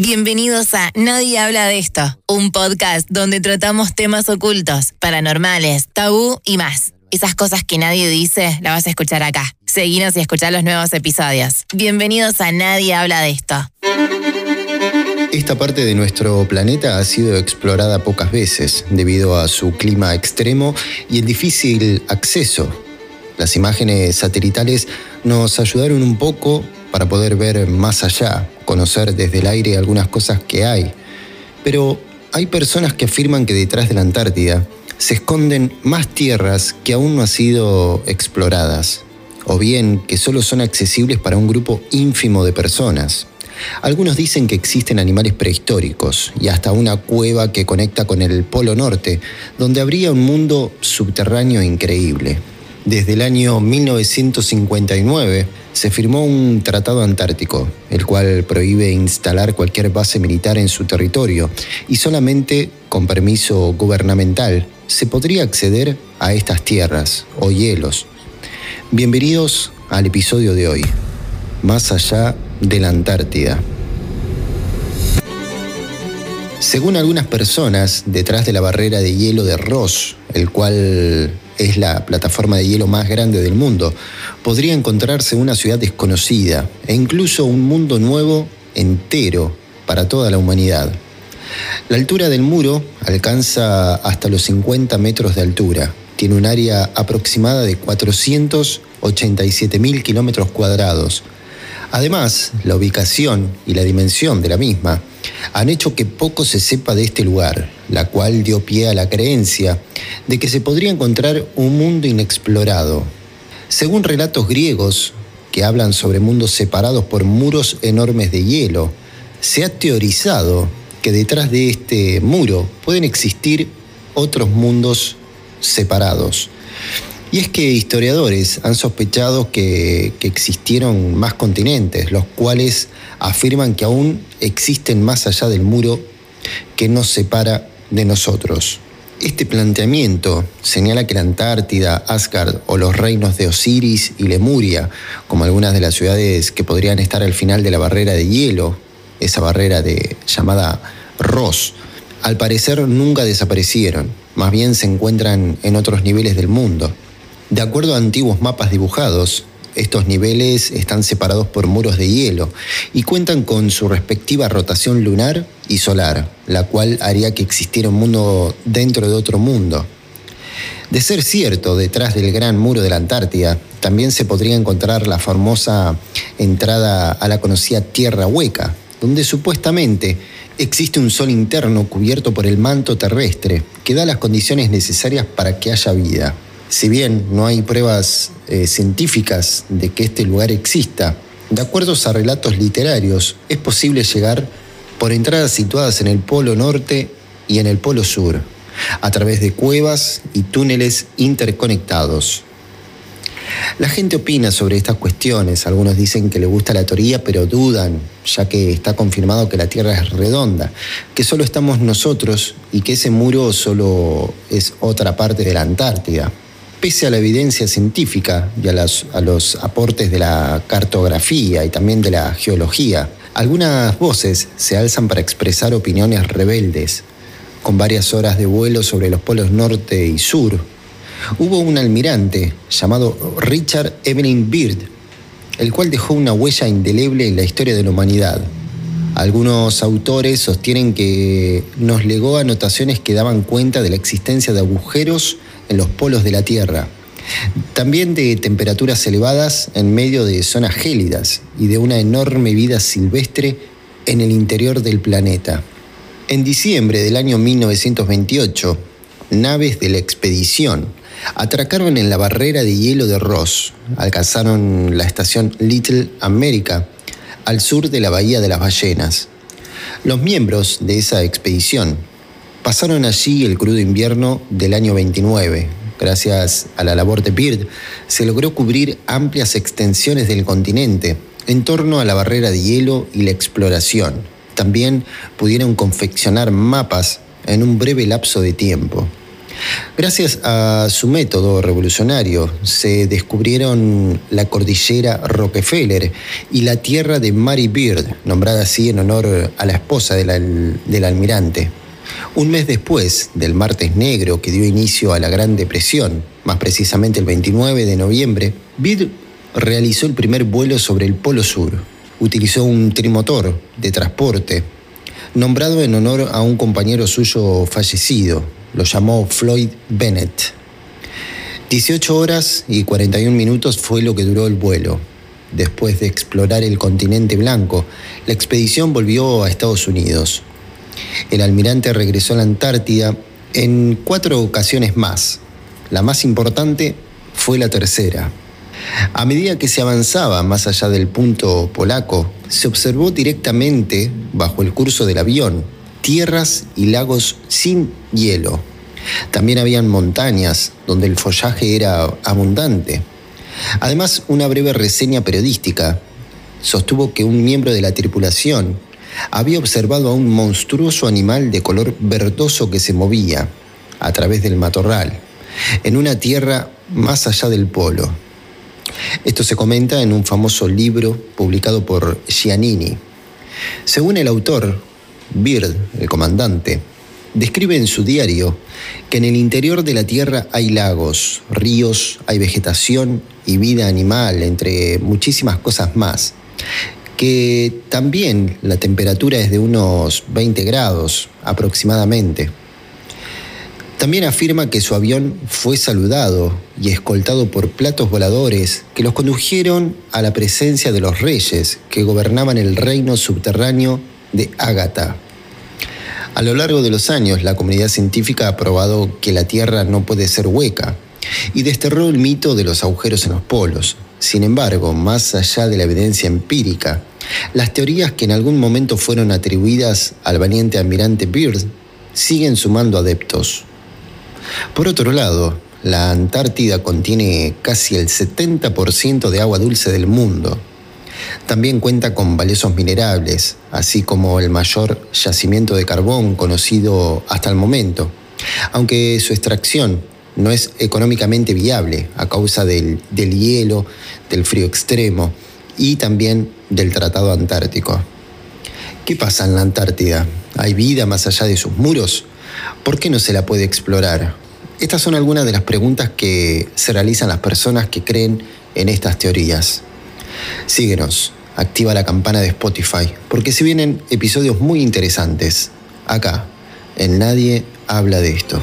Bienvenidos a Nadie habla de esto, un podcast donde tratamos temas ocultos, paranormales, tabú y más. Esas cosas que nadie dice, las vas a escuchar acá. Seguinos y escuchar los nuevos episodios. Bienvenidos a Nadie habla de esto. Esta parte de nuestro planeta ha sido explorada pocas veces debido a su clima extremo y el difícil acceso. Las imágenes satelitales nos ayudaron un poco para poder ver más allá, conocer desde el aire algunas cosas que hay. Pero hay personas que afirman que detrás de la Antártida se esconden más tierras que aún no han sido exploradas, o bien que solo son accesibles para un grupo ínfimo de personas. Algunos dicen que existen animales prehistóricos y hasta una cueva que conecta con el Polo Norte, donde habría un mundo subterráneo increíble. Desde el año 1959 se firmó un tratado antártico, el cual prohíbe instalar cualquier base militar en su territorio y solamente con permiso gubernamental se podría acceder a estas tierras o hielos. Bienvenidos al episodio de hoy, Más allá de la Antártida. Según algunas personas, detrás de la barrera de hielo de Ross, el cual es la plataforma de hielo más grande del mundo, podría encontrarse una ciudad desconocida e incluso un mundo nuevo entero para toda la humanidad. La altura del muro alcanza hasta los 50 metros de altura. Tiene un área aproximada de 487 mil kilómetros cuadrados. Además, la ubicación y la dimensión de la misma han hecho que poco se sepa de este lugar, la cual dio pie a la creencia de que se podría encontrar un mundo inexplorado. Según relatos griegos que hablan sobre mundos separados por muros enormes de hielo, se ha teorizado que detrás de este muro pueden existir otros mundos separados. Y es que historiadores han sospechado que, existieron más continentes, los cuales afirman que aún existen más allá del muro que nos separa de nosotros. Este planteamiento señala que la Antártida, Asgard o los reinos de Osiris y Lemuria, como algunas de las ciudades que podrían estar al final de la barrera de hielo, esa barrera de, llamada Ross, al parecer nunca desaparecieron, más bien se encuentran en otros niveles del mundo. De acuerdo a antiguos mapas dibujados, estos niveles están separados por muros de hielo y cuentan con su respectiva rotación lunar y solar, la cual haría que existiera un mundo dentro de otro mundo. De ser cierto, detrás del gran muro de la Antártida también se podría encontrar la famosa entrada a la conocida Tierra Hueca, donde supuestamente existe un sol interno cubierto por el manto terrestre que da las condiciones necesarias para que haya vida. Si bien no hay pruebas eh, científicas de que este lugar exista, de acuerdo a relatos literarios, es posible llegar por entradas situadas en el Polo Norte y en el Polo Sur, a través de cuevas y túneles interconectados. La gente opina sobre estas cuestiones, algunos dicen que le gusta la teoría, pero dudan, ya que está confirmado que la Tierra es redonda, que solo estamos nosotros y que ese muro solo es otra parte de la Antártida pese a la evidencia científica y a, los aportes de la cartografía y también de la geología, algunas voces se alzan para expresar opiniones rebeldes, con varias horas de vuelo sobre los polos norte y sur. Hubo un almirante llamado Richard Evelyn Beard, el cual dejó una huella indeleble en la historia de la humanidad. Algunos autores sostienen que nos legó anotaciones que daban cuenta de la existencia de agujeros en los polos de la Tierra, también de temperaturas elevadas en medio de zonas gélidas y de una enorme vida silvestre en el interior del planeta. En diciembre del año 1928, naves de la expedición atracaron en la barrera de hielo de Ross, alcanzaron la estación Little America, al sur de la Bahía de las Ballenas. Los miembros de esa expedición Pasaron allí el crudo invierno del año 29. Gracias a la labor de Beard, se logró cubrir amplias extensiones del continente en torno a la barrera de hielo y la exploración. También pudieron confeccionar mapas en un breve lapso de tiempo. Gracias a su método revolucionario se descubrieron la cordillera Rockefeller y la tierra de Mary Beard, nombrada así en honor a la esposa del, del almirante. Un mes después del martes negro que dio inicio a la Gran Depresión, más precisamente el 29 de noviembre, Beard realizó el primer vuelo sobre el Polo Sur. Utilizó un trimotor de transporte, nombrado en honor a un compañero suyo fallecido, lo llamó Floyd Bennett. 18 horas y 41 minutos fue lo que duró el vuelo. Después de explorar el continente blanco, la expedición volvió a Estados Unidos. El almirante regresó a la Antártida en cuatro ocasiones más. La más importante fue la tercera. A medida que se avanzaba más allá del punto polaco, se observó directamente, bajo el curso del avión, tierras y lagos sin hielo. También habían montañas donde el follaje era abundante. Además, una breve reseña periodística sostuvo que un miembro de la tripulación había observado a un monstruoso animal de color verdoso que se movía a través del matorral, en una tierra más allá del polo. Esto se comenta en un famoso libro publicado por Giannini. Según el autor, Beard, el comandante, describe en su diario que en el interior de la Tierra hay lagos, ríos, hay vegetación y vida animal, entre muchísimas cosas más, que también la temperatura es de unos 20 grados aproximadamente. También afirma que su avión fue saludado y escoltado por platos voladores que los condujeron a la presencia de los reyes que gobernaban el reino subterráneo de Ágata. A lo largo de los años, la comunidad científica ha probado que la Tierra no puede ser hueca y desterró el mito de los agujeros en los polos. Sin embargo, más allá de la evidencia empírica, las teorías que en algún momento fueron atribuidas al valiente almirante Beard siguen sumando adeptos. Por otro lado, la Antártida contiene casi el 70% de agua dulce del mundo. También cuenta con valiosos minerables, así como el mayor yacimiento de carbón conocido hasta el momento, aunque su extracción no es económicamente viable a causa del, del hielo, del frío extremo y también del Tratado Antártico. ¿Qué pasa en la Antártida? ¿Hay vida más allá de sus muros? ¿Por qué no se la puede explorar? Estas son algunas de las preguntas que se realizan las personas que creen en estas teorías. Síguenos, activa la campana de Spotify, porque se vienen episodios muy interesantes. Acá, en Nadie habla de esto.